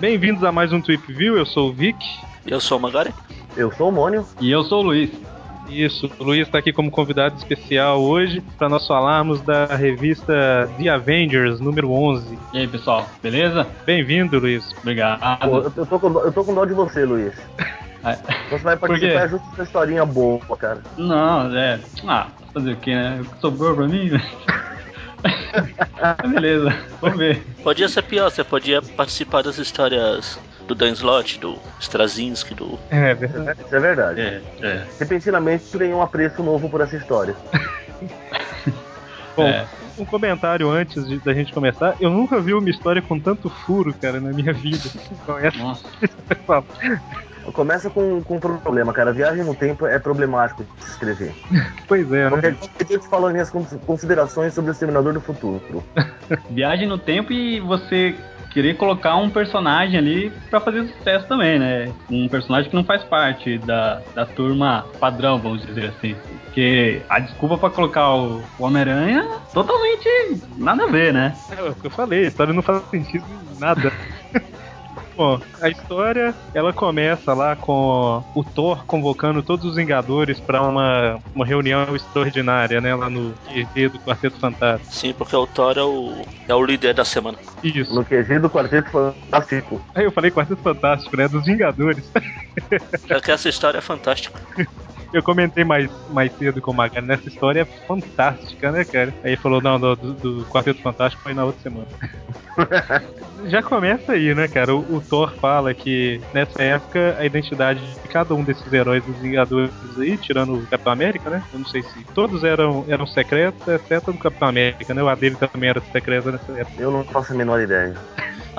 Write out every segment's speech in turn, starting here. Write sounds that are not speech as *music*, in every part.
Bem-vindos a mais um Trip View, eu sou o Vic. Eu sou o Magari. Eu sou o Mônio. E eu sou o Luiz. Isso, o Luiz está aqui como convidado especial hoje para nós falarmos da revista The Avengers, número 11. E aí, pessoal, beleza? Bem-vindo, Luiz. Obrigado. Pô, eu, eu tô com, dó- eu tô com dó de você, Luiz. *laughs* Ah, Você vai participar quê? justo dessa historinha boa, cara. Não, é. Ah, fazer o que, né? Sobrou pra mim, né? *laughs* Beleza, vamos ver. Podia ser pior, você podia participar das histórias do Dan Slott, do Straczynski, do. É verdade. Isso é verdade. É, é. Repentinamente ganhei um apreço novo por essa história. *laughs* Bom, É. um comentário antes de, da gente começar. Eu nunca vi uma história com tanto furo, cara, na minha vida. Então, essa Nossa. Começa com, com um problema, cara. Viagem no tempo é problemático de se escrever. *laughs* Pois é, né? dia eu te falo as minhas cons- considerações sobre o Exterminador do Futuro. *laughs* Viagem no tempo e você querer colocar um personagem ali pra fazer sucesso também, né? Um personagem que não faz parte da, da turma padrão, vamos dizer assim. Porque a desculpa pra colocar o o Homem-Aranha totalmente nada a ver, né? É o que eu falei, a história não faz sentido em nada. *laughs* Bom, a história ela começa lá com o Thor convocando todos os Vingadores para uma, uma reunião extraordinária, né? Lá no QG do Quarteto Fantástico. Sim, porque o Thor é o, é o líder da semana. Isso. No QG do Quarteto Fantástico. Aí eu falei Quarteto Fantástico, né? Dos Vingadores. *laughs* É que essa história é fantástica. Eu comentei mais, mais cedo com o Magari, nessa história é fantástica, né, cara? Aí ele falou, não, do, do, do Quarteto Fantástico foi na outra semana. *laughs* Já começa aí, né, cara? O, o Thor fala que nessa época a identidade de cada um desses heróis dos Vingadores aí, tirando o Capitão América, né? Eu não sei se todos eram, eram secretos, exceto o do Capitão América, né? O A dele também era secreto nessa época. Eu não faço a menor ideia.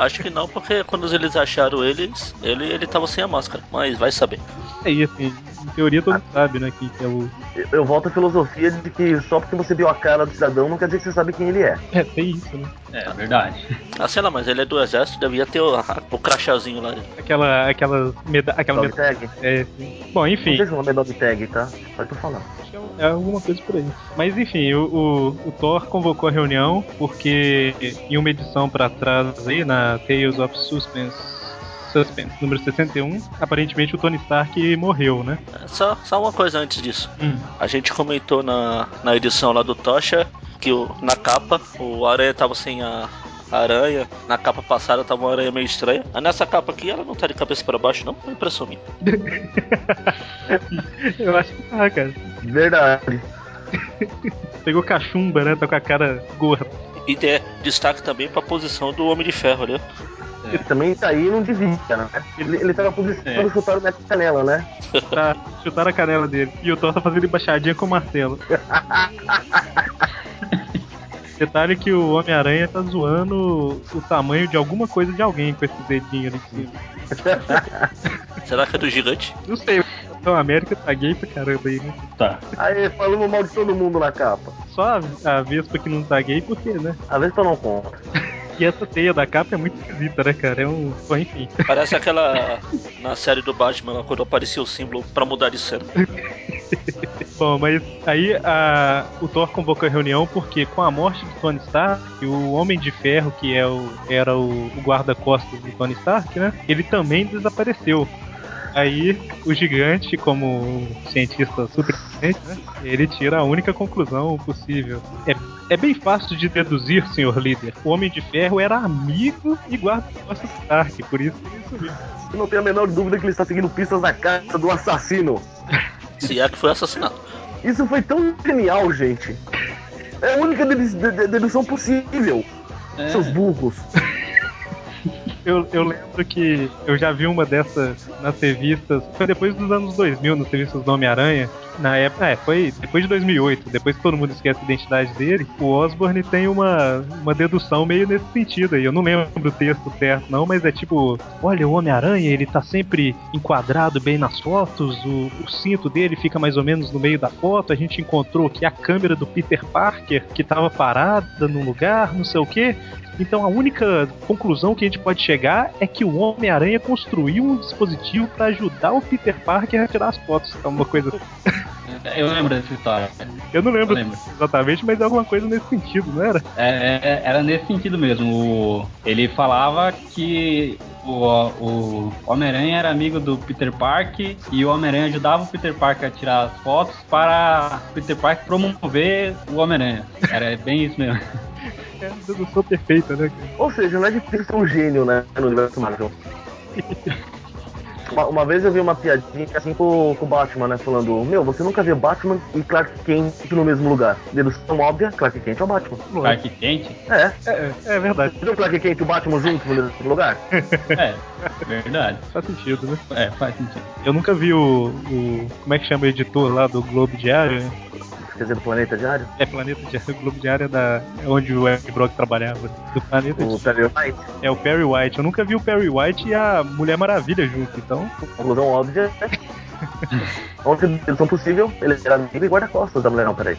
Acho que não, porque quando eles acharam eles, ele, ele tava sem a máscara. Mas vai saber. Aí, assim, em teoria todo mundo sabe, né, que, que é o. Eu, eu volto à filosofia de que só porque você viu a cara do cidadão não quer dizer que você sabe quem ele é. É, tem isso, né? É, verdade. Ah, sei lá, mas ele é do exército, devia ter o, o crachazinho lá. Aquela. aquela. Meda aquela Dog meda tag? é, sim. Bom, enfim. Não sei se é dog tag, tá? Pode tu falar. Acho que é alguma coisa por aí. Mas enfim, o, o, o Thor convocou a reunião porque em uma edição pra trás aí, na Tales of Suspense. Suspense, número 61, aparentemente o Tony Stark morreu, né? Só, só uma coisa antes disso. Hum. A gente comentou na, na edição lá do Tocha que o, na capa o aranha tava sem a aranha. Na capa passada tava uma aranha meio estranha. Mas nessa capa aqui ela não tá de cabeça para baixo, não. É impressão minha. *laughs* Eu acho que tá, cara. Verdade. Pegou cachumba, né? Tá com a cara gorda. E tem destaque também pra posição do Homem de Ferro ali. ó. Ele também tá aí e não devia, né? Ele, ele tá na posição É. chutar o Neto Canela, né? Tá, chutaram a canela dele. E o Thor tá fazendo embaixadinha com o martelo. *laughs* Detalhe que o Homem-Aranha tá zoando o tamanho de alguma coisa de alguém com esse dedinho ali em cima. Será que é do gigante? Não sei, Capitão América tá gay pra caramba aí, né? Tá. Aí, falando mal de todo mundo na capa. Só a, a Vespa que não tá gay, porque, né? Às vezes eu não conta. *laughs* E essa teia da capa é muito esquisita, né, cara? É um. Bom, enfim. Parece aquela na série do Batman quando aparecia o símbolo pra mudar de cena. *laughs* Bom, mas aí a, o Thor convocou a reunião porque com a morte de Tony Stark, o Homem de Ferro, que é o, era o, o guarda-costas do Tony Stark, né? Ele também desapareceu. Aí o gigante, como um cientista super né, ele tira a única conclusão possível. É, é bem fácil de deduzir, senhor líder. O Homem de Ferro era amigo e guarda-costas do Stark, por isso que ele sumiu. Eu não tenho a menor dúvida que ele está seguindo pistas da casa do assassino. *laughs* Se é que foi assassinado. Isso foi tão genial, gente. É a única dedu- de- de- dedução possível. É. Seus burros. Eu, eu lembro que eu já vi uma dessas nas revistas, foi depois dos anos 2000, nas revistas do Homem-Aranha. Na época, é, foi depois de 2008, depois que todo mundo esquece a identidade dele. O Osborne tem uma, uma dedução meio nesse sentido aí. Eu não lembro o texto certo, não, mas é tipo: olha, o Homem-Aranha ele tá sempre enquadrado bem nas fotos, o, o cinto dele fica mais ou menos no meio da foto. A gente encontrou aqui a câmera do Peter Parker que tava parada num lugar, não sei o que. Então a única conclusão que a gente pode chegar é que o Homem-Aranha construiu um dispositivo para ajudar o Peter Parker a tirar as fotos. É uma coisa. *laughs* Eu lembro dessa história. Eu não lembro, Eu lembro. exatamente, mas é alguma coisa nesse sentido, não era? É, é, era nesse sentido mesmo. O- ele falava que o, o Homem-Aranha era amigo do Peter Parker e o Homem-Aranha ajudava o Peter Parker a tirar as fotos para o Peter Parker promover o Homem-Aranha. Era bem isso mesmo. *laughs* É uma dedução perfeita, né? Ou seja, não é difícil ser um gênio, né? No universo Marvel. *laughs* Uma, uma vez eu vi uma piadinha assim com, com o Batman, né? Falando, meu, você nunca vê Batman e Clark Kent no mesmo lugar. Dedução óbvia, Clark Kent é o Batman. Clark Kent? É. É, é verdade, Você viu o Clark Kent e o Batman juntos no mesmo lugar? *laughs* É, verdade. faz sentido, né? É, faz sentido. Eu nunca vi o, o- Como é que chama o editor lá do Globo Diário? né? Quer dizer, do Planeta Diário? É Planeta Diário, o *laughs* Globo Diário é, da, é onde o Eric Brock trabalhava. Do Planeta O Diário. Perry White. É o Perry White. Eu nunca vi o Perry White e a Mulher Maravilha junto, então. Conclusão óbvia. *laughs* Outra dedução possível, ele era amigo e guarda-costas da mulher. Não, peraí.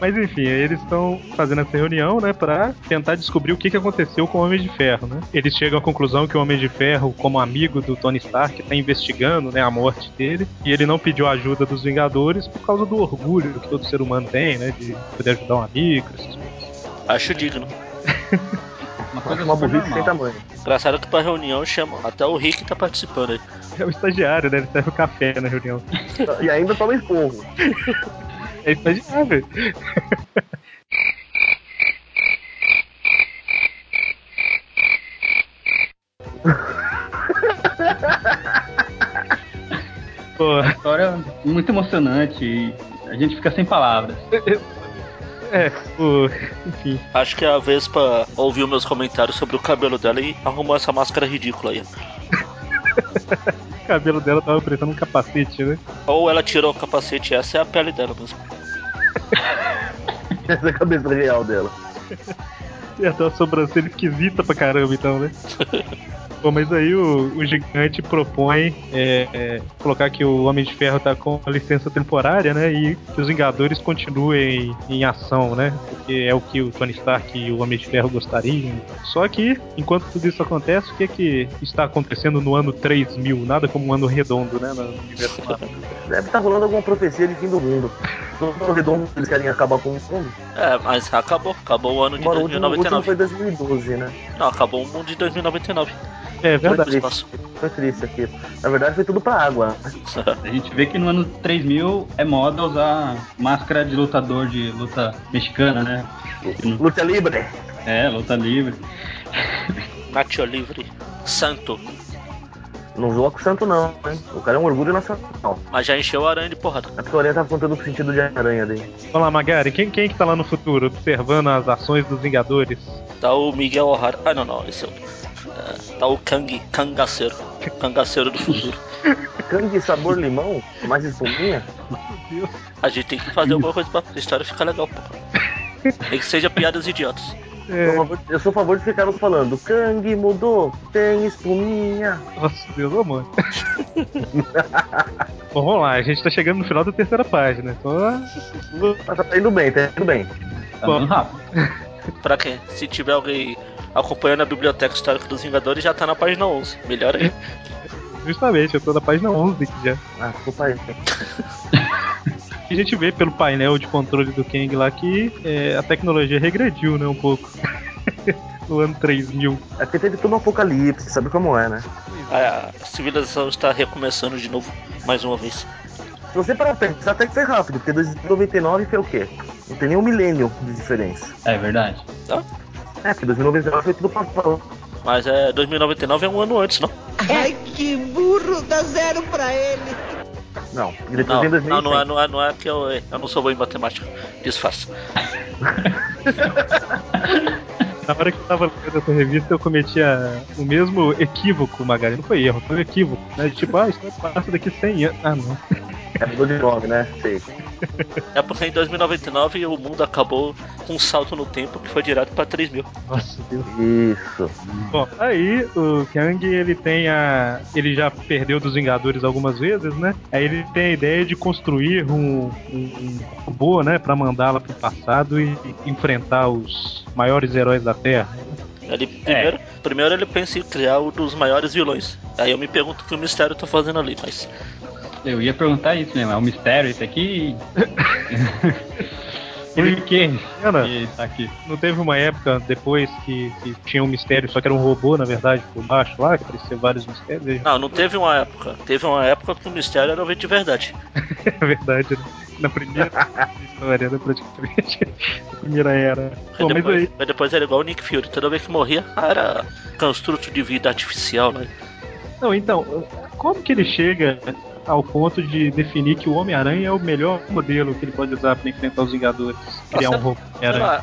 Mas enfim, eles estão fazendo essa reunião, né, pra tentar descobrir o que, que aconteceu com o Homem de Ferro, né? Eles chegam à conclusão que o Homem de Ferro, como amigo do Tony Stark, tá investigando, né, a morte dele, e ele não pediu a ajuda dos Vingadores por causa do orgulho que todo ser humano tem, né, de poder ajudar um amigo, essas coisas. Acho digno. *laughs* Uma coisa uma burrice sem tamanho. Engraçado que pra reunião chama. Até o Rick tá participando aí. É o estagiário, né, ele serve o café na reunião. *laughs* E ainda toma esporro. É estagiário. Pô, História muito emocionante e a gente fica sem palavras. *laughs* é, o. Enfim. Acho que é a ouvir os meus comentários sobre o cabelo dela e arrumar essa máscara ridícula aí. *laughs* O cabelo dela tava parecendo um capacete, né? Ou ela tirou o capacete, essa é a pele dela mesmo. Essa é a cabeça real dela. *laughs* E até a sobrancelha esquisita pra caramba, então, né? *laughs* Bom, mas aí o, o gigante propõe é, é, colocar que o Homem de Ferro tá com a licença temporária, né? E que os Vingadores continuem em ação, né? Porque é o que o Tony Stark e o Homem de Ferro gostariam. Só que, enquanto tudo isso acontece, o que é que está acontecendo no ano 3000? Nada como um ano redondo, né? No universo Marvel. Deve estar rolando alguma profecia de fim do mundo. Todo redondo eles querem acabar com o mundo. É, mas acabou. Acabou o ano de Embora o último, o último 2099. foi 2012, né? Não, acabou o mundo de 2099. É Foi verdade. triste. Foi triste aqui. Na verdade foi tudo pra água. *laughs* A gente vê que no ano 3000 é moda usar máscara de lutador de luta mexicana, né? Luta livre. É, luta livre. Nacho Livre. Santo. Não zoa com o santo não, hein? O cara é um orgulho nacional. Mas já encheu a aranha de porrada. É o Aranha tava contando o sentido de aranha dele. Vamos lá, Magari, quem, quem que tá lá no futuro observando as ações dos Vingadores? Tá o Miguel O'Hara. Ah, não, não, esse é outro. É, tá o Kang, Cangaceiro. Cangaceiro do futuro. *laughs* Cangue sabor limão? Mais espuminha? Meu Deus. A gente tem que fazer alguma coisa pra a história ficar legal, pô. Nem que seja piadas idiotas. É, Eu sou a favor de ficarmos falando. Cangue mudou, tem espuminha. nossa Deus, amor. *laughs* Bom, vamos lá, a gente tá chegando no final da terceira página. Só Mas tá indo bem, tá indo bem. Tá Bom. rápido. *laughs* Pra quem? Se tiver alguém acompanhando a biblioteca histórica dos Vingadores, já tá na página 11. Melhor aí. Justamente, eu tô na página 11 aqui já. Ah, desculpa aí. *laughs* A gente vê pelo painel de controle do Kang lá que é, a tecnologia regrediu, né, um pouco. *laughs* no ano 3000. É porque teve todo um apocalipse, sabe como é, né? A civilização está recomeçando de novo, mais uma vez. Se você parar pra pensar, até que foi rápido, porque 2099 foi o quê? Não tem nem um milênio de diferença. É verdade. Tá? É, porque 2099 foi tudo papão. Mas é 2099 é um ano antes, não? Ai, que burro, dá zero pra ele. Não, e depois Não, vem não, 2100. não é, não é, não é que eu, eu não sou bom em matemática. Disfarça. *laughs* Na hora que eu tava lendo essa revista, eu cometia o mesmo equívoco, Magari. Não foi erro, foi um equívoco. Né? Tipo, ah, isso passa daqui 100 anos. Ah, não. É, mudou de nome, né? Sei. É porque em 2099 o mundo acabou com um salto no tempo que foi direto pra 3000. Nossa Deus. Isso. Bom, aí o Kang, ele tem a. Ele já perdeu dos Vingadores algumas vezes, né? Aí ele tem a ideia de construir um, um, um robô, né? Pra mandá-la pro passado e enfrentar os maiores heróis da Terra. Ele, primeiro, primeiro ele pensa em criar um dos maiores vilões. Aí eu me pergunto o que o mistério tá fazendo ali, mas. Eu ia perguntar isso mesmo, é um mistério esse aqui? *laughs* Por quê? Ana, que tá aqui? não teve uma época depois que, que tinha um mistério, só que era um robô, na verdade, por baixo lá, que parecia vários mistérios. Não, não teve uma época. Teve uma época que o mistério era o de verdade. *laughs* É verdade, né? Na primeira história, né, praticamente. Na primeira era. Aí Pô, mas depois, aí, aí depois era igual o Nick Fury. Toda vez que morria, era construto de vida artificial lá. Não, então, como que ele chega ao ponto de definir que o Homem-Aranha é o melhor modelo que ele pode usar para enfrentar os Vingadores? Criar um robô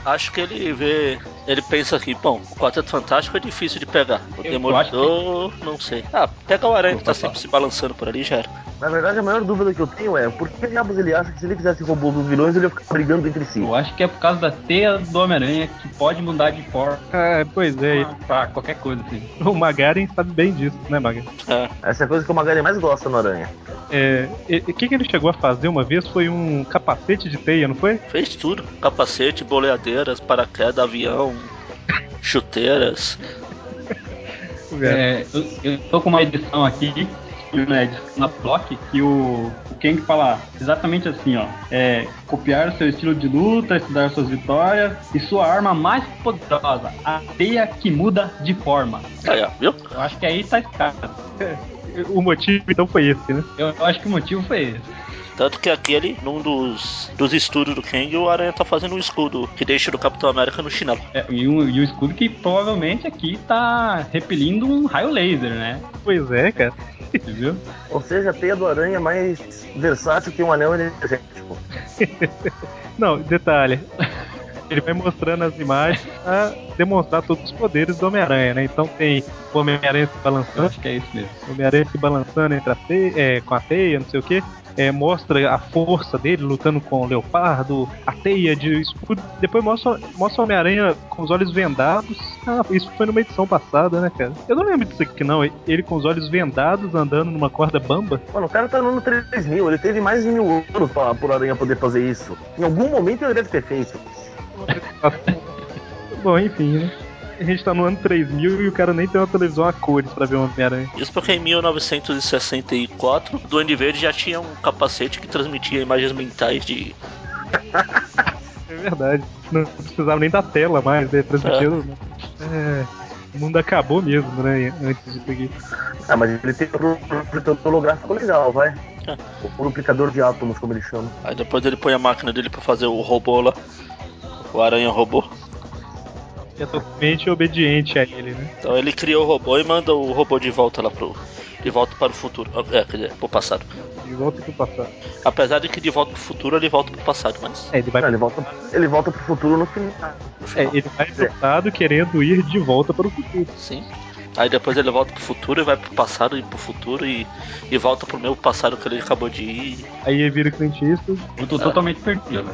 acho que ele vê. Ele pensa aqui, bom, o Quarteto Fantástico é difícil de pegar. O Eu Demolidor, não sei. Ah, pega o Aranha que tá sempre se balançando por ali já era. Na verdade, a maior dúvida que eu tenho é por que diabos ele acha que se ele fizesse robô dos vilões, ele ia ficar brigando entre si? Eu acho que é por causa da teia do Homem-Aranha que pode mudar de forma Ah, pois é, pra qualquer coisa, assim. o Magaren sabe bem disso, né, Magaren? É, Essa é a coisa que o Magari mais gosta no Aranha. É, e- e o que, que ele chegou a fazer uma vez foi um capacete de teia, não foi? fez tudo: capacete, boleadeiras, paraquedas, avião, chuteiras. É, eu, eu tô com uma edição aqui, né, na Block, que o, o Kang fala exatamente assim, ó. É, copiar o seu estilo de luta, estudar suas vitórias e sua arma mais poderosa, a teia que muda de forma. Aí, viu? Eu acho que aí tá escado. O motivo então foi esse, né? Eu, eu acho que o motivo foi esse. Tanto que aqui ele, num dos, dos estudos do Kang, o Aranha tá fazendo um escudo que deixa o Capitão América no chinelo. É, e, o, e o escudo que provavelmente aqui tá repelindo um raio laser, né? Pois é, cara. Viu? Ou seja, a teia do Aranha é mais versátil que um anel energético. Não, detalhe. Ele vai mostrando as imagens pra demonstrar todos os poderes do Homem-Aranha, né? Então tem o Homem-Aranha se Eu balançando, acho que é isso mesmo. o Homem-Aranha se balançando entre a teia, é, com a teia, não sei o que. mostra a força dele lutando com o leopardo, a teia de escudo. Depois mostra, mostra o Homem-Aranha com os olhos vendados. Ah, isso foi numa edição passada, né, cara? Eu não lembro disso aqui, não. Ele com os olhos vendados andando numa corda bamba. Mano, o cara tá no ano 3000, ele teve mais de mil anos pra, pro Aranha poder fazer isso. Em algum momento ele deve ter feito. *laughs* Bom, enfim, né? A gente tá no ano 3000 e o cara nem tem uma televisão a cores pra ver o Homem-Aranha. Isso porque em 1964, o Duende Verde já tinha um capacete que transmitia imagens mentais de. *laughs* É verdade. Não precisava nem da tela mais, né? Transmitindo. É. O mundo acabou mesmo, né? Antes disso aqui. Ah, mas ele tem um projetor holográfico legal, vai. É. O purificador de átomos, como ele chama. Aí depois ele põe a máquina dele pra fazer o robô lá. O Aranha Robô. Que é totalmente obediente a ele, né? Então ele cria o robô e manda o robô de volta lá pro. De volta para o futuro. É, quer dizer, pro passado. De volta pro passado. Apesar de que de volta pro futuro ele volta pro passado, mas. É, ele vai, Não, ele, volta, ele volta pro futuro no final. é, ele vai pro passado querendo ir de volta para o futuro. Sim. Aí depois ele volta pro futuro e vai pro passado e pro futuro e, e volta pro mesmo passado que ele acabou de ir. Aí ele vira Clint Eastwood. Eu tô totalmente perdido. *laughs*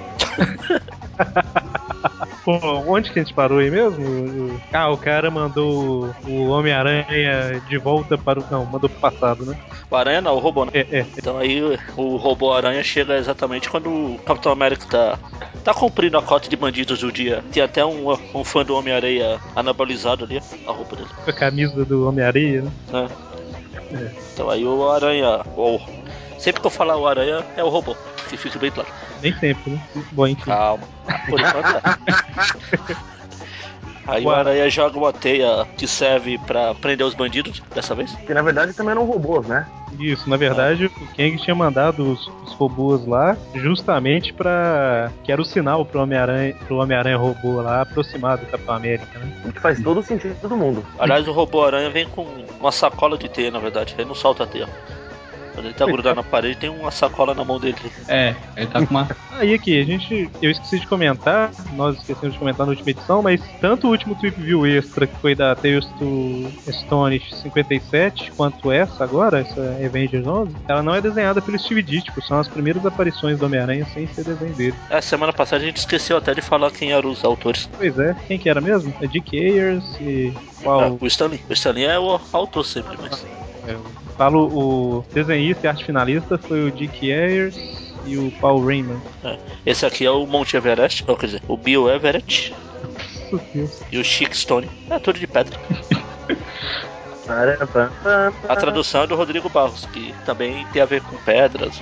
*laughs* Pô, onde que a gente parou aí mesmo? O- Ah, o cara mandou o Homem-Aranha de volta para o. Não, mandou pro passado, né? O Aranha não, o robô não. É, é. Então aí o robô Aranha chega exatamente quando o Capitão América tá, tá cumprindo a cota de bandidos do dia. Tem até um, um fã do Homem-Areia anabolizado ali, a roupa dele. Com a camisa do Homem-Aranha, né? né? Então aí o Aranha. Ou, sempre que eu falar o Aranha é o robô, que fique bem claro. Nem sempre, né? Bom, enfim. Calma. Por enquanto é. *laughs* Aí o Aranha joga uma teia que serve pra prender os bandidos dessa vez. Que na verdade também eram robôs, né? Isso, na verdade, o Kang tinha mandado os, os robôs lá justamente pra. que era o sinal pro Homem-Aranha pro Homem-Aranha robô lá aproximar do Capitão América, né? O que faz todo o sentido do mundo. Aliás, o robô aranha vem com uma sacola de teia, na verdade. Ele não solta a teia. Quando ele tá grudado na parede, tem uma sacola na mão dele. É, ele tá com uma. Aí aqui, a gente. Eu esqueci de comentar, nós esquecemos de comentar na última edição, mas tanto o último Trip View extra, que foi da Tales to Astonish 57, quanto essa agora, essa Avengers 11, ela não é desenhada pelo Steve Ditko, são as primeiras aparições do Homem-Aranha sem ser desenho dele. É, semana passada a gente esqueceu até de falar quem eram os autores. Pois é, quem que era mesmo? É Dick Ayers e. Ah, Qual? o Stanley. O Stanley é o autor sempre, mas. É, eu falo o desenhista e arte finalista foi o Dick Ayers e o Paul Raymond. é. Esse aqui é o Monte Everest, ou quer dizer, o Bill Everett e o Chick Stone. É tudo de pedra. *laughs* A tradução é do Rodrigo Barros, que também tem a ver com pedras.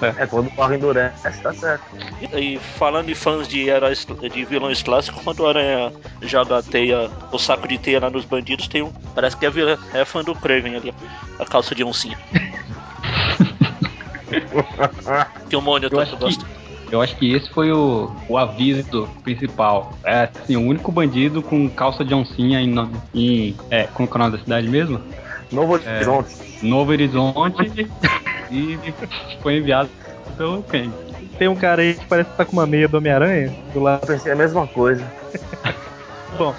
Tá. É, quando o barro endurece, tá certo. E, e falando em fãs de heróis, de vilões clássicos, quando o Aranha joga a teia, o saco de teia lá nos bandidos, tem um. Parece que é, vilã, é fã do Craven ali, ó, a calça de oncinha. *laughs* que o Mônio Eu que, eu acho que esse foi o, o aviso principal. É, assim, o único bandido com calça de oncinha em, no- em é, como que é o nome da cidade mesmo? Novo É. Horizonte. Novo Horizonte e foi enviado pelo Kang. Tem um cara aí que parece que tá com uma meia do Homem-Aranha do lado. Eu pensei a mesma coisa. *laughs* Bom,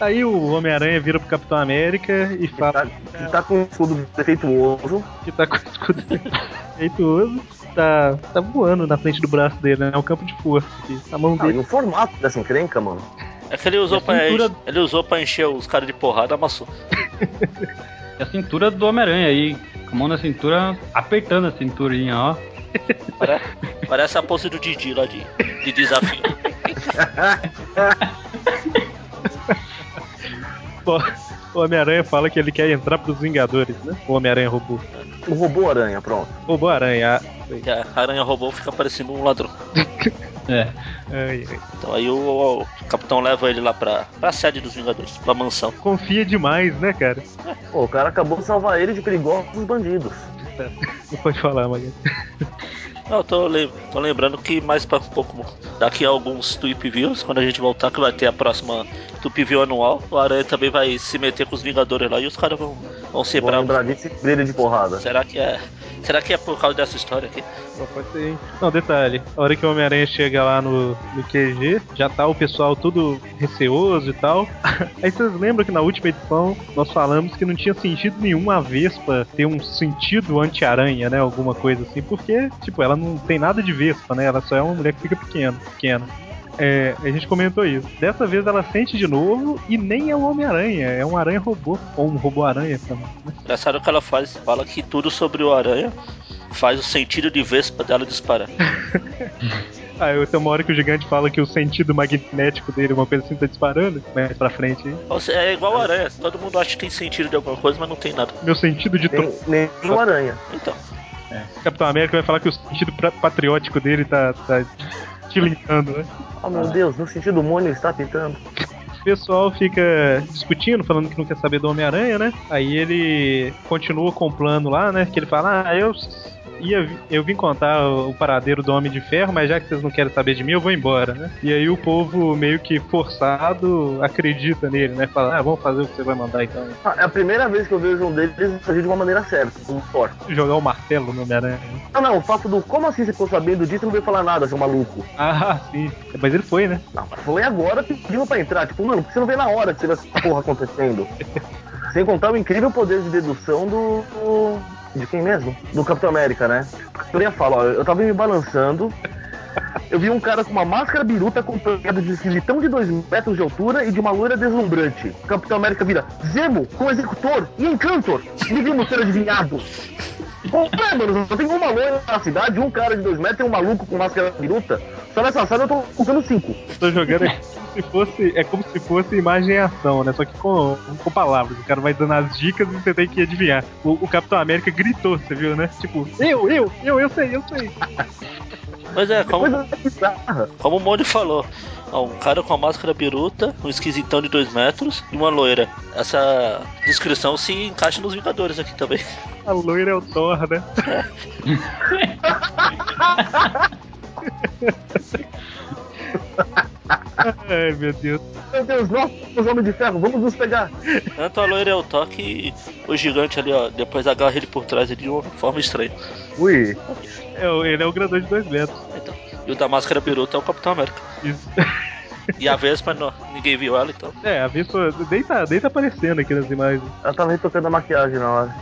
aí o Homem-Aranha vira pro Capitão América e Que fala tá, que tá com escudo defeituoso. que tá com o escudo defeituoso, tá, tá voando na frente do braço dele, né? É um campo de força aqui. A mão Ah, e dele. o formato dessa encrenca, mano. É que ele usou, E pra, cintura- ele usou pra encher os caras de porrada, amassou. *laughs* E a cintura do Homem-Aranha aí, com a mão na cintura, apertando a cinturinha, ó. Parece, parece a pose do Didi lá de, de desafio. *laughs* O Homem-Aranha fala que ele quer entrar pros Vingadores, né? O Homem-Aranha robô. O robô aranha, pronto. Robô Aranha. A aranha robô fica parecendo um ladrão. *laughs* É. Ai, ai. Então aí o, o capitão leva ele lá pra, pra sede dos Vingadores, pra mansão. Confia demais, né, cara? Pô, o cara acabou de salvar ele de perigosos bandidos. Não pode falar, Magali. *laughs* Não, tô, lem- tô lembrando que mais pra um pouco, daqui a alguns Tweep Views, quando a gente voltar, que vai ter a próxima Tweep View anual, o Aranha também vai se meter com os Vingadores lá e os caras vão, vão ser Vou bravos. lembrar disso e brilho de porrada. Será que é. Será que é por causa dessa história aqui? Pode ser, hein? Não, detalhe. A hora que o Homem-Aranha chega lá no, no QG, já tá o pessoal tudo receoso e tal. *laughs* Aí vocês lembram que na última edição nós falamos que não tinha sentido nenhum a Vespa ter um sentido anti-aranha, né? Alguma coisa assim. Porque, tipo, ela não tem nada de Vespa, né? Ela só é uma mulher que fica pequena. pequena. É, a gente comentou isso. Dessa vez ela sente de novo e nem é um Homem-Aranha, é um aranha robô. Ou um robô-aranha também. né? Engraçado que ela faz, fala que tudo sobre o Aranha faz o sentido de Vespa dela disparar. *laughs* Ah, eu tenho uma hora que o gigante fala que o sentido magnético dele, uma coisa assim, tá disparando mais pra frente seja, é igual o Aranha, todo mundo acha que tem sentido de alguma coisa, mas não tem nada. Meu sentido de Nem, nem o aranha. Então, Capitão América vai falar que o sentido patriótico dele tá, tá tilintando, né? Oh meu Deus, no sentido mônio está pitando. O pessoal fica discutindo, falando que não quer saber do Homem-Aranha, né? Aí ele continua com o plano lá, né? Que ele fala, ah, eu ia, eu vim contar o, o paradeiro do Homem de Ferro, mas já que vocês não querem saber de mim, eu vou embora, né? E aí o povo meio que forçado acredita nele, né? Fala, ah, vamos fazer o que você vai mandar então. Ah, é a primeira vez que eu vejo um deles agir de uma maneira certa, um forte. Jogar o martelo no Homem-Aranha. Não, não, o fato do como assim você ficou sabendo disso e não veio falar nada, seu maluco. Ah, sim. Mas ele foi, né? Não, mas falei agora pedindo pra entrar. Tipo, mano, por que você não vê na hora que você vê essa porra acontecendo? *laughs* Sem contar o incrível poder de dedução do. do- De quem mesmo? Do Capitão América, né? Eu ia falar, ó, eu tava me balançando. Eu vi um cara com uma máscara biruta acompanhado de um esquisitão de 2 metros de altura e de uma loira deslumbrante. Capitão América vira Zemo, com executor e encantor. Devíamos ter adivinhado. Pô, é, mano, só tem uma loira na cidade, um cara de 2 metros e um maluco com máscara biruta. Só nessa sala eu tô usando 5. Tô jogando aqui como se fosse. É como se fosse imagem e ação, né? Só que com, com palavras. O cara vai dando as dicas e você tem que adivinhar. O, o Capitão América gritou, você viu, né? Tipo, eu, eu, eu, eu sei, eu sei. *laughs* mas é, como, como o Mônio falou, ó, um cara com a máscara biruta, um esquisitão de 2 metros e uma loira. Essa descrição se encaixa nos Vingadores aqui também. A loira é o Thor, né? *laughs* *laughs* Ai, meu Deus. Meu Deus, nós, os Homens de Ferro, vamos nos pegar. Tanto a loira é o toque e o gigante ali, ó, depois agarra ele por trás de uma forma estranha. Ui, É, ele é o grandão de dois metros. Então, e o da máscara biruta é o Capitão América. Isso. *laughs* E a Vespa, não, ninguém viu ela, então. É, a Vespa nem tá, nem tá aparecendo aqui nas imagens. ela tava retocando a maquiagem na hora.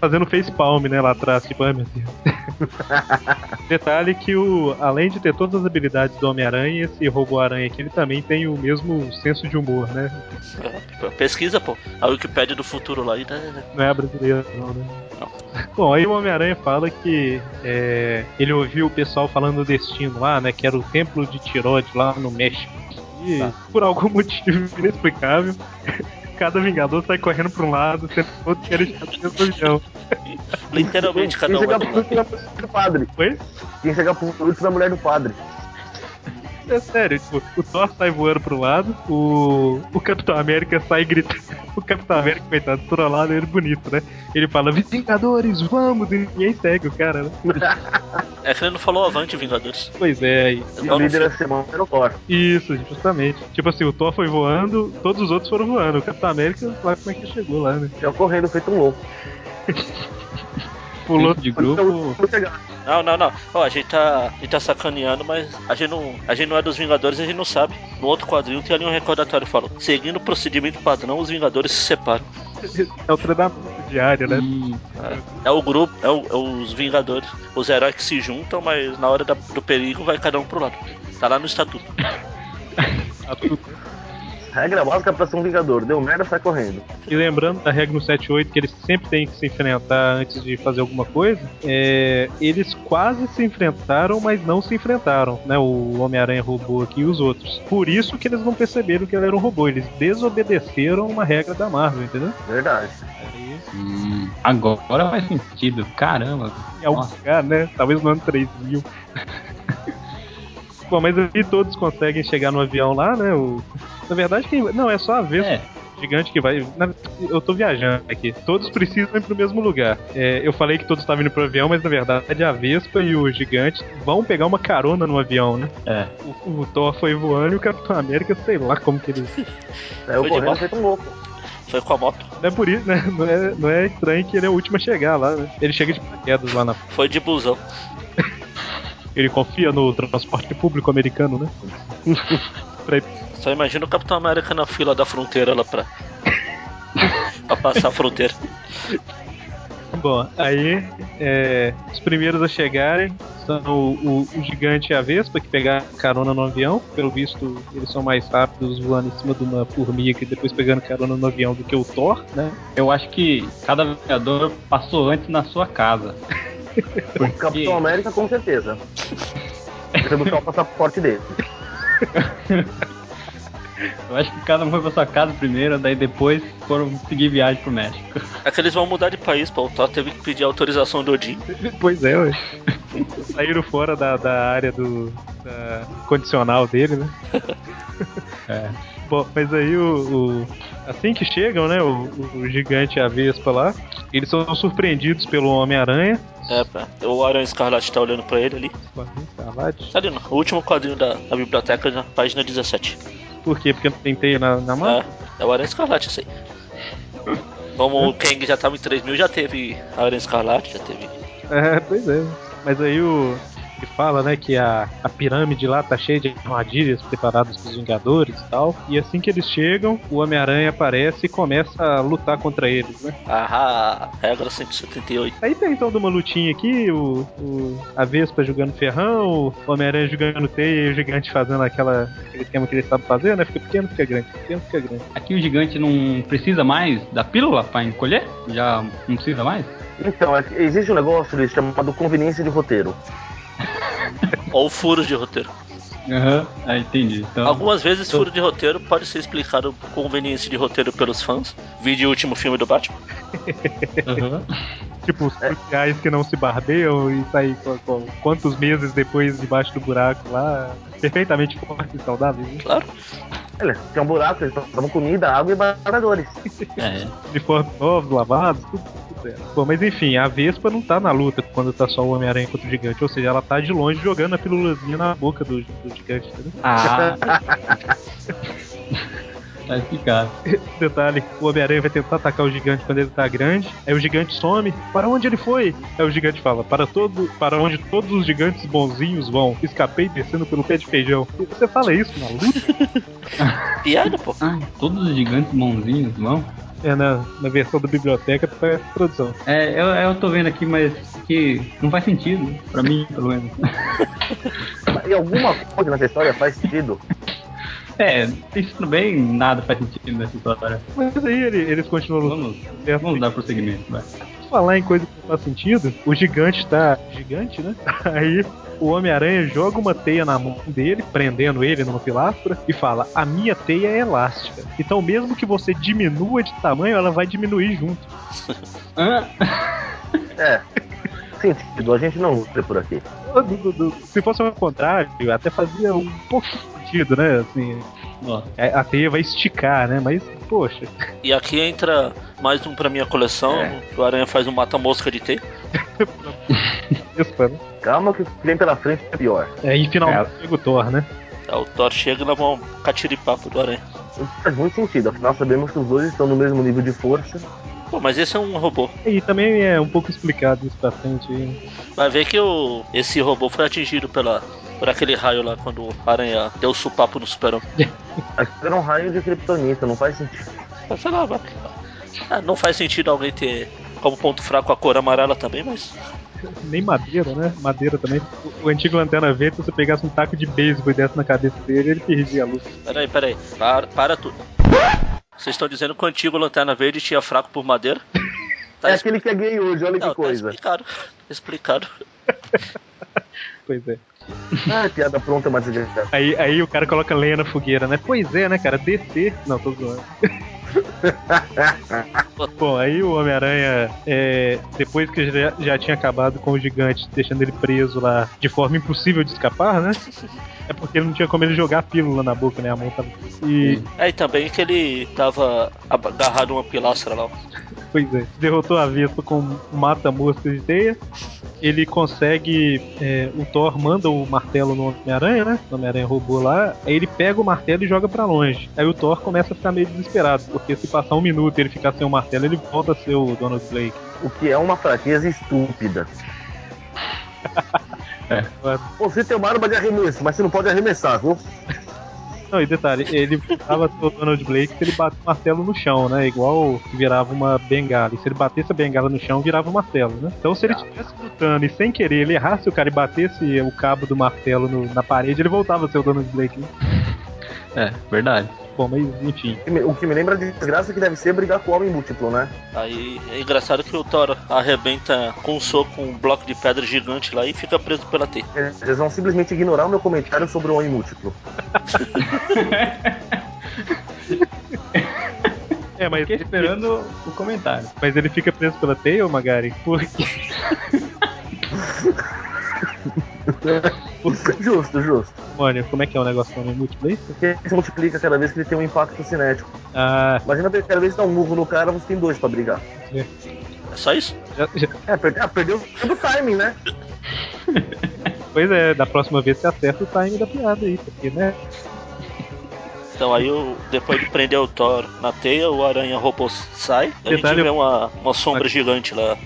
Fazendo face palm, né, lá atrás, tipo, ai meu Deus. *laughs* Detalhe que o, além de ter todas as habilidades do Homem-Aranha, esse robô-aranha aqui, ele também tem o mesmo senso de humor, né? É, Pesquisa, pô. A Wikipédia do futuro lá e tá. Não é brasileiro, não, né? Bom, aí o Homem-Aranha fala que é, ele ouviu o pessoal falando do destino lá, né? Que era o templo de Tirode lá no México. E Tá. por algum motivo inexplicável, cada Vingador sai correndo pra um lado, sendo que todos querem estar dentro do avião. Literalmente, cada Quem um vai chega pro por último é a mulher do padre. Foi? Quem chega por último é a mulher do padre. É sério, tipo, o Thor sai voando pro lado, o, o Capitão América sai gritando. *laughs* O Capitão América, coitado, trollado, ele bonito, né? Ele fala, Vingadores, vamos! E ninguém segue o cara, né? *laughs* É que ele não falou avante, Vingadores. Pois é, e- o líder da semana era o Thor. isso, justamente. Tipo assim, o Thor foi voando, todos os outros foram voando. O Capitão América, lá como é que ele chegou lá, né? Saiu correndo feito um louco. *laughs* Pulou de grupo. Vou chegar. Não, não, não. Ó, a gente tá, a gente tá sacaneando, mas a gente, não, a gente não é dos Vingadores, a gente não sabe. No outro quadrinho tem ali um recordatório que fala: seguindo o procedimento padrão, os Vingadores se separam. É o treinamento diário, né? E É o grupo, é, o- é os Vingadores, os heróis que se juntam, mas na hora da- do perigo vai cada um pro lado. Tá lá no estatuto. *laughs* Regra básica pra ser um Vingador. Deu merda, sai correndo. E lembrando da regra no 7.8 que eles sempre têm que se enfrentar antes de fazer alguma coisa, é, eles quase se enfrentaram, mas não se enfrentaram, né? O Homem-Aranha robô aqui e os outros. Por isso que eles não perceberam que ele era um robô, eles desobedeceram uma regra da Marvel, entendeu? Verdade. Hum, agora faz sentido. Caramba. em algum Nossa. lugar, né? Talvez no ano 3000. *laughs* Bom, mas aí todos conseguem chegar no avião lá, né? O... Na verdade, quem... não, é só a vez É, gigante que vai. na- Eu tô viajando aqui. Todos precisam ir pro mesmo lugar. É, eu falei que todos estavam indo pro avião, mas na verdade a Vespa e o gigante vão pegar uma carona no avião, né? é. O, o Thor foi voando e o Capitão América, sei lá como que ele. *laughs* Foi de correndo feito louco. Foi com a moto. Não é por isso, né? Não é, não é estranho que ele é o último a chegar lá, né? Ele chega de paraquedas lá na. Foi de busão. *laughs* Ele confia no transporte público americano, né? *laughs* pra ir Só imagina o Capitão América na fila da fronteira lá pra. *laughs* pra passar a fronteira. Bom, aí é, os primeiros a chegarem são o, o- o gigante e a Vespa, que pegaram carona no avião. Pelo visto, eles são mais rápidos voando em cima de uma formiga e depois pegando carona no avião do que o Thor, né? Eu acho que cada Vingador passou antes na sua casa. O Porque Capitão América, com certeza. Você buscar o passaporte dele. *laughs* eu acho que cada um foi pra sua casa primeiro, daí depois foram seguir viagem pro México. É que eles vão mudar de país, pô. O Thor teve que pedir autorização do Odin. *laughs* Pois é, ué. *laughs* Saíram fora da, da área do da condicional dele, né? É. Bom, mas aí o, o- assim que chegam, né, o, o gigante e a Vespa lá, eles são surpreendidos pelo Homem-Aranha. É, pá. O Aranha Escarlate tá olhando pra ele ali. Escarlate. Ali no o último quadrinho da, da biblioteca, na página 17. Por quê? Porque não tem teia na, na mão? É, é o Aranha Escarlate, isso aí. Como o Kang já tava em 3 mil, já teve Aranha Escarlate, já teve. É, pois é. Mas aí o. Ele fala, né, que a, a pirâmide lá tá cheia de armadilhas preparadas pros Vingadores e tal. E assim que eles chegam, o Homem-Aranha aparece e começa a lutar contra eles, né? Ah, regra 178. Aí tem toda uma lutinha aqui, o, o- a Vespa jogando ferrão, o Homem-Aranha jogando teia e o gigante fazendo aquela, aquele esquema que ele sabe fazer, né? Fica pequeno, fica grande, fica pequeno, fica grande. Aqui o gigante não precisa mais da pílula pra encolher? Já não precisa mais? Então, é que existe um negócio chamado conveniência de roteiro. *laughs* Ou furos de roteiro. Aham, ah, entendi. Então, Algumas vezes furo de roteiro pode ser explicado por conveniência de roteiro pelos fãs. Vídeo o último filme do Batman. *laughs* aham. Tipo, os policiais que não se barbeiam e saem com, com- quantos meses depois debaixo do buraco lá, perfeitamente fortes e saudáveis, né? Claro. Olha, tinha um buraco, eles passavam comida, água e barradores. É, uniformes novos, lavados, tudo, Bom, mas enfim, a Vespa não tá na luta quando tá só o Homem-Aranha contra o gigante, ou seja, ela tá de longe jogando a pilulazinha na boca do, do gigante, entendeu? Ah. *laughs* tá explicado. *laughs* Detalhe, o Homem-Aranha vai tentar atacar o gigante quando ele tá grande, aí o gigante some, para onde ele foi? Aí o gigante fala, para todo, para onde todos os gigantes bonzinhos vão, escapei descendo pelo pé de feijão. E Você fala isso na luta? *laughs* Piada, pô. Ah, todos os gigantes bonzinhos vão? É, na, na versão da biblioteca pra essa produção. É, eu, eu tô vendo aqui, mas que não faz sentido, pra mim, pelo menos. *laughs* E alguma coisa nessa história faz sentido. É, pensando bem, nada faz sentido nessa história. Mas aí ele- eles continuam lutando. Vamos, vamos dar prosseguimento, vai. falar em coisa que não faz sentido, o gigante tá. Gigante, né? *laughs* Aí o, Homem-Aranha joga uma teia na mão dele, prendendo ele numa pilastra, e fala: A minha teia é elástica. Então, mesmo que você diminua de tamanho, ela vai diminuir junto. *laughs* Hã? É. Sentido, a gente não vê por aqui. Do- do- do- Se fosse ao contrário, até fazia um pouco de sentido, né? Assim, a a teia vai esticar, né? Mas, poxa. E aqui entra mais um pra minha coleção. É. O Aranha faz um mata-mosca de teia. *laughs* Né? Calma que o que vem pela frente é pior. É, e finalmente chega o Thor, né? Aí o Thor chega e leva um catiripapo do Aranha. Isso faz muito sentido, afinal sabemos que os dois estão no mesmo nível de força. Pô, mas esse é um robô. E também é um pouco explicado isso pra frente. aí. Vai ver que o, esse robô foi atingido pela, por aquele raio lá quando o Aranha deu o supapo no super *laughs* Aquilo era um raio de kryptonita, não faz sentido. Sei lá. Ah, não faz sentido alguém ter como ponto fraco a cor amarela também, mas. Nem madeira, né? Madeira também. O, o antigo Lanterna Verde, se você pegasse um taco de beisebol e desse na cabeça dele, ele perdia a luz. Peraí, peraí. Para, para tudo. Vocês estão dizendo que o antigo Lanterna Verde tinha fraco por madeira? Tá *laughs* é aquele que é gay hoje, olha Não, que coisa. Tá explicado. Explicado. *laughs* Pois é. Ah, piada pronta, mas Aí, aí o cara coloca lenha na fogueira, né? Pois é, né, cara? DC. Não, tô zoando. *laughs* Bom, aí o Homem-Aranha, é, depois que já, já tinha acabado com o gigante, deixando ele preso lá de forma impossível de escapar, né? É porque ele não tinha como ele jogar a pílula na boca, né? A mão tava. E, É, e também que ele tava agarrado a uma pilastra lá. pois é, derrotou a Vespa com mata-mosca de teia. Ele consegue. é, o Thor manda o martelo no Homem-Aranha, né? O Homem-Aranha roubou lá. Aí ele pega o martelo e joga pra longe. Aí o Thor começa a ficar meio desesperado, porque se passar um minuto e ele ficar sem o martelo, ele volta a ser o Donald Blake. O que é uma fraqueza estúpida. *laughs* Você tem uma arma de arremesso, mas você não pode arremessar, viu? Não, e detalhe, ele tava o Donald Blake se ele bater o martelo no chão, né? Igual que virava uma bengala. E se ele batesse a bengala no chão, virava um martelo, né? Então se ele estivesse lutando e sem querer ele errasse o cara e batesse o cabo do martelo no- na parede, ele voltava a ser o Donald Blake. Né? é, verdade. Bom, mas enfim. O que me- lembra de desgraça que deve ser brigar com o homem múltiplo, né? Aí é engraçado que o Thor arrebenta com um soco um bloco de pedra gigante lá e fica preso pela teia. Eles vão simplesmente ignorar o meu comentário sobre o homem múltiplo. *laughs* É, mas, Fiquei esperando o comentário. mas ele fica preso pela teia, Magari? Porque. *laughs* justo, justo. Mano, como é que é o negócio do aí? Porque ele se multiplica cada vez que ele tem um impacto cinético. Ah, Imagina cada vez que dá um murro no cara, você tem dois pra brigar. É só isso? já- já- É, ah, perdeu todo o timing, né? *laughs* pois é, da próxima vez você acerta o time da piada aí, porque, né? Então aí depois de prender o Thor na teia, o aranha robô sai. A gente Detalhe- vê uma, uma sombra gigante lá.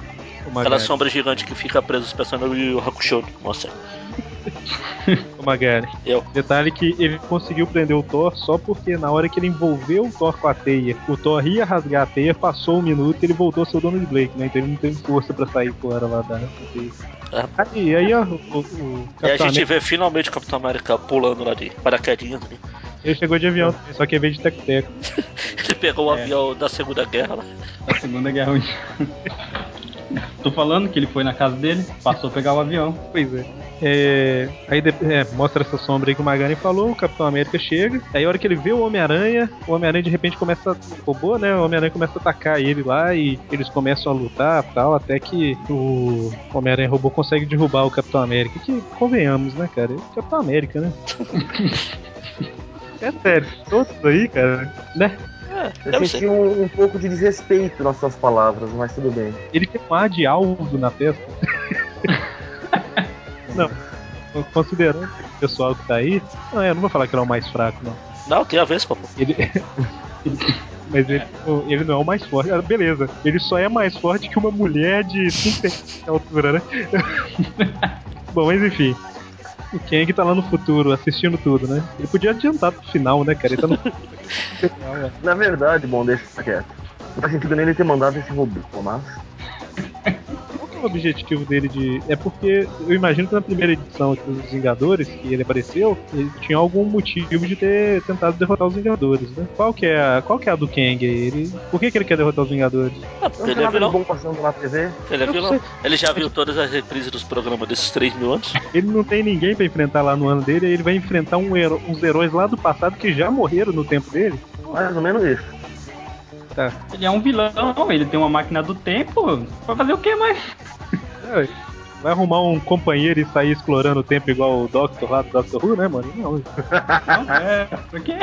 O Aquela sombra gigante que fica presa os personagens do Yu Yu Hakusho. Mostra. O *laughs* Magari. Eu. Detalhe que ele conseguiu prender o Thor só porque na hora que ele envolveu o Thor com a teia, o Thor ia rasgar a teia, passou um minuto e ele voltou a ser o dono de Blake, né? Então ele não teve força pra sair fora lá da. É. Aí, aí ó, o, o E a gente América, vê finalmente o Capitão América pulando lá de paraquedinhas. ali. ele chegou de avião, só que em vez de tec-teco. *laughs* Ele pegou o É. avião da Segunda Guerra lá. Da Segunda Guerra Mundial. *laughs* Tô falando que ele foi na casa dele, passou a pegar o avião. Pois é. É, aí de- é, mostra essa sombra aí que o Magani falou, o Capitão América chega, aí a hora que ele vê o Homem-Aranha, o Homem-Aranha de repente começa a. robô, né? O Homem-Aranha começa a atacar ele lá e eles começam a lutar tal, até que o Homem-Aranha robô consegue derrubar o Capitão América. Que convenhamos, né, cara? É o Capitão América, né? *laughs* é sério, todos aí, cara, né? É, Eu deve senti um, um pouco de desrespeito nas suas palavras, mas tudo bem. Ele tem um ar de alvo na testa. *laughs* não. Considerando o pessoal que tá aí. Não, eu não vou falar que ele é o mais fraco, não. Não, tem a Vespa, pô. Ele. *laughs* Mas ele, ele não é o mais forte. Ah, beleza. Ele só é mais forte que uma mulher de 5 de altura, né? *laughs* Bom, mas enfim. O Kang tá lá no futuro, assistindo tudo, né? Ele podia adiantar pro final, né, cara? Ele tá no *laughs* final, né? Na verdade, bom, deixa quieto. Não faz sentido nem ele ter mandado esse robô, mas. O objetivo dele de. É porque eu imagino que na primeira edição aqui dos Vingadores, que ele apareceu, ele tinha algum motivo de ter tentado derrotar os Vingadores, né? Qual que é a, qual que é a do Kang aí? Ele, por que, que ele quer derrotar os Vingadores? Ah, porque ele é vilão. bom passando na TV. Ele é vilão. Ele já viu todas as reprises dos programas desses 3 mil anos. Ele não tem ninguém pra enfrentar lá no ano dele, aí ele vai enfrentar um hero- uns heróis lá do passado que já morreram no tempo dele. Mais ou menos isso. Tá. Ele é um vilão, ele tem uma máquina do tempo. Vai fazer o que mais? É, Vai arrumar um companheiro e sair explorando o tempo igual o Doctor lá do Doctor Who, né, mano? Não. Não, é, por quê?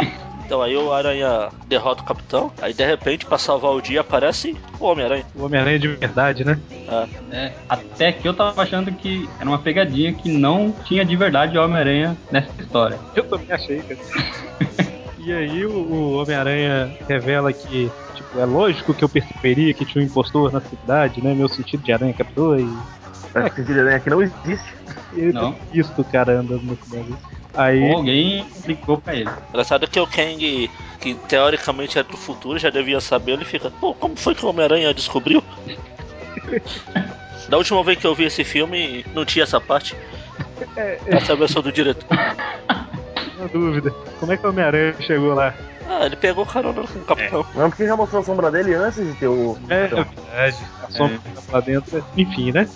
Então aí o Aranha derrota o Capitão. Aí de repente, pra salvar o dia, aparece o Homem-Aranha. O Homem-Aranha de verdade, né? Ah, É, até que eu tava achando que era uma pegadinha que não tinha de verdade Homem-Aranha nessa história. Eu também achei, cara. *laughs* E aí o, o Homem-Aranha revela que, tipo, é lógico que eu perceberia que tinha um impostor na cidade, né? Meu sentido de aranha captou e Esse de aranha aqui não existe. ele Não. tá visto o cara andando no cidade. Aí, Ou alguém explicou pra ele. engraçado que o Kang, que teoricamente é do futuro, já devia saber. Ele fica, pô, como foi que o Homem-Aranha descobriu? *laughs* da última vez que eu vi esse filme, não tinha essa parte. Essa é a versão do diretor. *laughs* uma dúvida, como é que o Homem-Aranha chegou lá? Ah, ele pegou carona com o Capitão. Não, porque já mostrou a sombra dele antes de ter o. É, é verdade, a sombra que tá lá dentro. Enfim, né?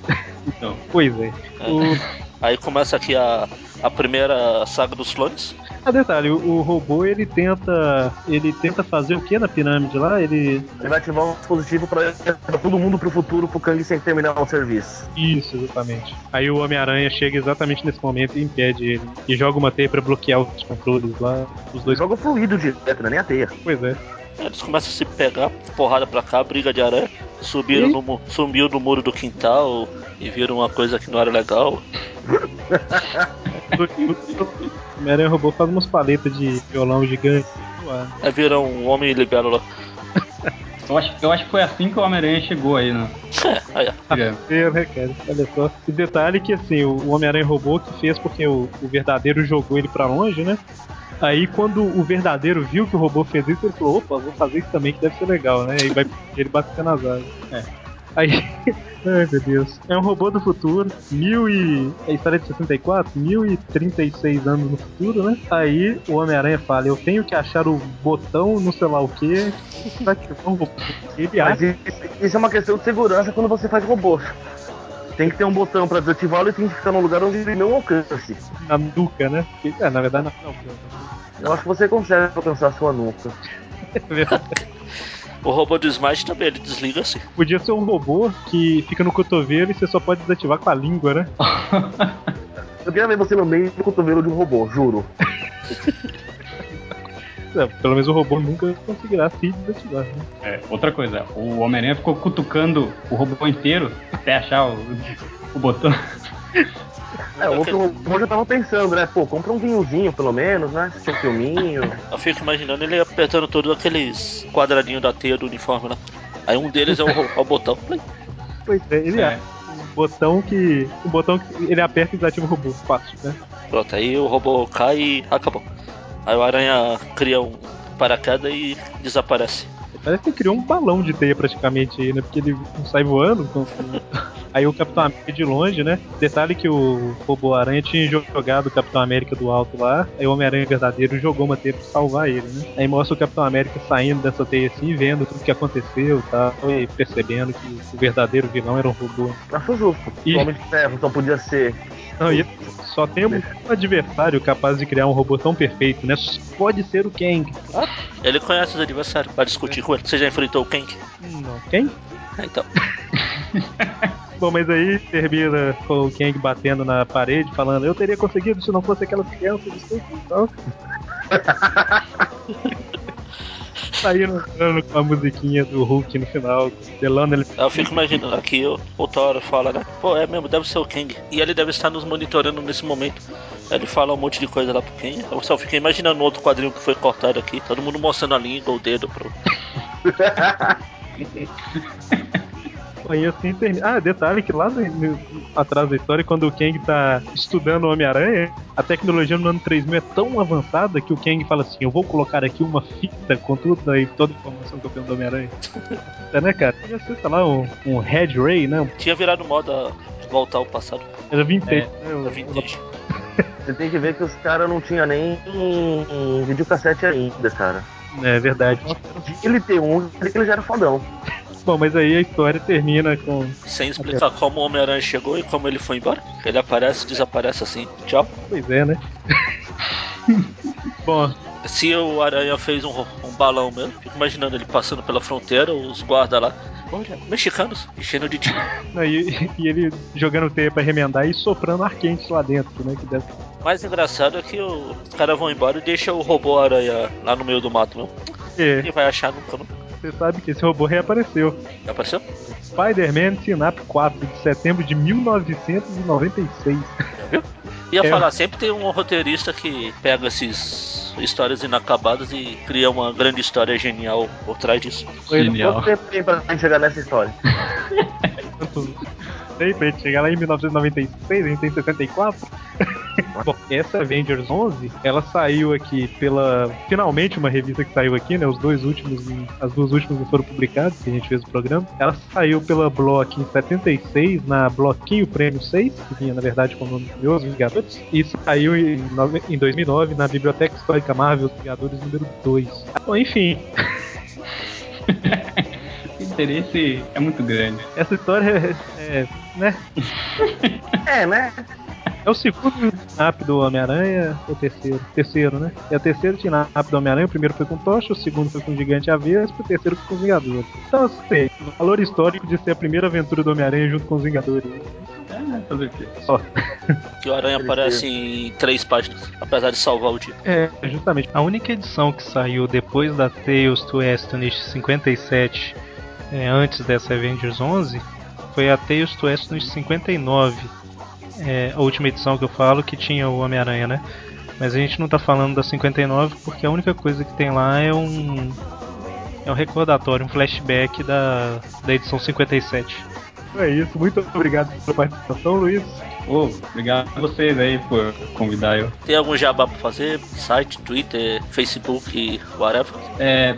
Então, Pois é. O, Aí começa aqui a, a primeira saga dos clones. Ah, detalhe, o, o robô ele tenta. Ele tenta fazer o que na pirâmide lá? Ele. ele vai ativar um dispositivo pra levar todo mundo pro futuro pro Kang sem terminar o serviço. Isso, exatamente. Aí o Homem-Aranha chega exatamente nesse momento e impede ele. E joga uma teia pra bloquear os controles lá. Os dois. Joga o fluido direto, não é nem a teia. Pois é. Eles começam a se pegar, porrada pra cá, briga de aranha. Subiram no, subiu no muro do quintal e viram uma coisa que não era legal. *laughs* O Homem-Aranha robô faz umas paletas de violão gigante. no ar. Aí viram um homem libelo lá. eu acho, eu acho que foi assim que o Homem-Aranha chegou aí, né? É, aí, ó. É, né, cara? Olha só. E detalhe que assim, o Homem-Aranha robô que fez porque o, o verdadeiro jogou ele pra longe, né? Aí quando o verdadeiro viu que o robô fez isso, ele falou, opa, vou fazer isso também que deve ser legal, né? Aí vai ele batendo nas asas. É. Aí. Ai meu Deus. É um robô do futuro. Mil e. A história é de 64? 1036 anos no futuro, né? Aí o Homem-Aranha fala, eu tenho que achar o botão no sei lá o que. Pra um robô. Ele Mas acha. isso, isso é uma questão de segurança quando você faz robô. Tem que ter um botão pra desativá-lo e tem que ficar num lugar onde ele não alcance. na nuca, né? É, na verdade, não. não Eu acho que você consegue alcançar a sua nuca. *laughs* é verdade. O robô do Smite também, ele desliga assim. Podia ser um robô que fica no cotovelo e você só pode desativar com a língua, né? *laughs* Eu queria ver você no meio do cotovelo de um robô, juro. *laughs* É, pelo menos o robô nunca conseguirá se desativar, né? É, outra coisa, o Homem-Aranha ficou cutucando o robô inteiro até achar o, o botão. É, o outro robô já tava pensando, né? Pô, compra um vinhozinho pelo menos, né? Um filminho. Eu fico imaginando ele apertando todos aqueles quadradinhos da teia do uniforme lá. Aí um deles é o, é o botão. Pois é, ele é. É. Botão que. Um botão que ele aperta e desativa o robô. Fácil, né? Pronto, aí o robô cai e acabou. Aí o aranha cria um paraquedas e desaparece. Parece que ele criou um balão de teia praticamente aí, né? Porque ele não sai voando. com- com- *laughs* Aí o Capitão América de longe, né? Detalhe que o robô aranha tinha jogado o Capitão América do alto lá. Aí o Homem-Aranha verdadeiro jogou uma teia pra salvar ele, né? Aí mostra o Capitão América saindo dessa teia assim, vendo tudo que aconteceu e tal. E percebendo que o verdadeiro vilão era um robô. Acho justo. E- O Homem de Ferro só podia ser. Não, e só temos um adversário capaz de criar um robô tão perfeito, né? Pode ser o Kang. Ele conhece os adversários pra discutir com ele. Você já enfrentou o Kang? Não. Quem? Ah, então. *laughs* Bom, mas aí termina com o Kang batendo na parede, falando: Eu teria conseguido se não fosse aquelas crianças de então. *laughs* Saindo entrando com a musiquinha do Hulk no final, delando ele. Eu fico imaginando aqui o, o Thor fala, né? Pô, é mesmo, deve ser o Kang. E ele deve estar nos monitorando nesse momento. Aí ele fala um monte de coisa lá pro Kang. Eu só fiquei imaginando outro quadrinho que foi cortado aqui. Todo mundo mostrando a língua, o dedo pro. *laughs* Aí assim termina. Ah, detalhe que lá no, no- atrás da história, quando o Kang tá estudando o Homem-Aranha, a tecnologia no ano 3000 é tão avançada que o Kang fala assim: Eu vou colocar aqui uma fita com tudo aí, toda a informação que eu tenho do Homem-Aranha. *laughs* é, né, cara? Podia ser, sei lá, um, um Red Ray, né? Tinha virado moda voltar ao passado. Era vintage, né? Era vintage. *laughs* Você tem que ver que os caras não tinham nem um videocassete ainda, cara. É verdade. Ele tem um, ele já era fodão. Bom, mas aí a história termina com. Sem explicar como o Homem-Aranha chegou e como ele foi embora. Ele aparece e desaparece assim. Tchau. Pois é, né? *laughs* Bom, Se o Aranha fez um, um balão mesmo, fico imaginando ele passando pela fronteira, os guardas lá. Olha, mexicanos, enchendo de tiro. *laughs* aí, e ele jogando teia pra remendar e soprando ar quente lá dentro, né? Que deve... Mais engraçado é que o- os caras vão embora e deixam o robô aranha lá no meio do mato mesmo. É, vai achar nunca, não. Você sabe que esse robô reapareceu. Apareceu? Spider-Man Synapse 4 de setembro de 1996. Já viu? Ia É. falar, sempre tem um roteirista que pega esses histórias inacabadas e cria uma grande história genial por trás disso. Genial. Quanto tempo tem pra gente chegar nessa história? *laughs* Sei pra gente chegar lá em 1996, a gente tem 64. *laughs* Bom, essa Avengers 11, ela saiu aqui pela. Finalmente, uma revista que saiu aqui, né? Os dois últimos, as duas últimas que foram publicadas, que a gente fez o programa. Ela saiu pela Block em 76, na Bloquinho Prêmio 6, que vinha na verdade com o nome de Os Vingadores. E saiu em, em 2009 na Biblioteca Histórica Marvel Os Vingadores número 2. Bom, enfim, *laughs* interesse é muito grande. essa história é. é né? *laughs* É, né? É o segundo snap do Homem-Aranha, ou o terceiro? Terceiro, né? É o terceiro snap do Homem-Aranha, o primeiro foi com o Tocha, o segundo foi com o Gigante Avesso, o terceiro foi com os Vingadores. Então, assim, o valor histórico de ser a primeira aventura do Homem-Aranha junto com os Vingadores. É, fazer o quê? Só. Que o Aranha aparece em três páginas, apesar de salvar o dia. É, justamente. A única edição que saiu depois da Tales to Astonish 57, é, antes dessa Avengers 11, foi a Tales to Astonish 59. É, a última edição que eu falo que tinha o Homem-Aranha, né? Mas a gente não tá falando da 59 porque a única coisa que tem lá é um. É um recordatório, um flashback da, da edição 57. É isso, muito obrigado pela participação, Luiz. Ô, obrigado a vocês aí por convidar eu. Tem algum jabá pra fazer? Site, Twitter, Facebook, whatever? É,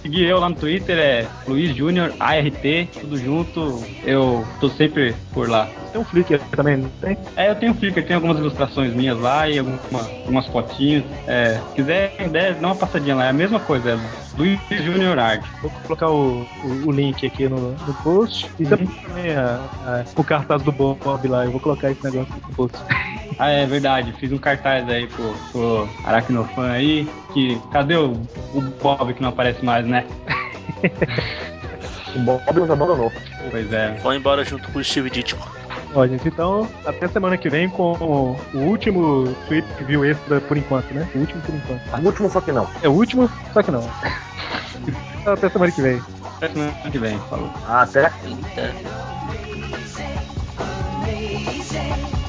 seguir eu lá no Twitter é Luiz Júnior ART, tudo junto. Eu tô sempre por lá. Tem um Flickr também, não tem? É, eu tenho Flickr, tem algumas ilustrações minhas lá e alguma, algumas fotinhas. É, se quiser, der, dá uma passadinha lá, é a mesma coisa, é Luiz Júnior Art. Vou colocar o, o, o link aqui no, no post. E também a- a- o cartaz do Bob lá. Eu vou colocar esse negócio. Ah, é verdade, fiz um cartaz aí pro, pro Aracnofan aí, que cadê o, o Bob que não aparece mais, né? O Bob nos abandonou. Pois é. Vão embora junto com o Steve Ditko. Ó, gente, então até semana que vem com o, o último tweet view extra por enquanto, né? O último por enquanto. O último só que não. É o último, só que não. Até semana que vem. Até semana que vem, falou. Até. Eita. easy.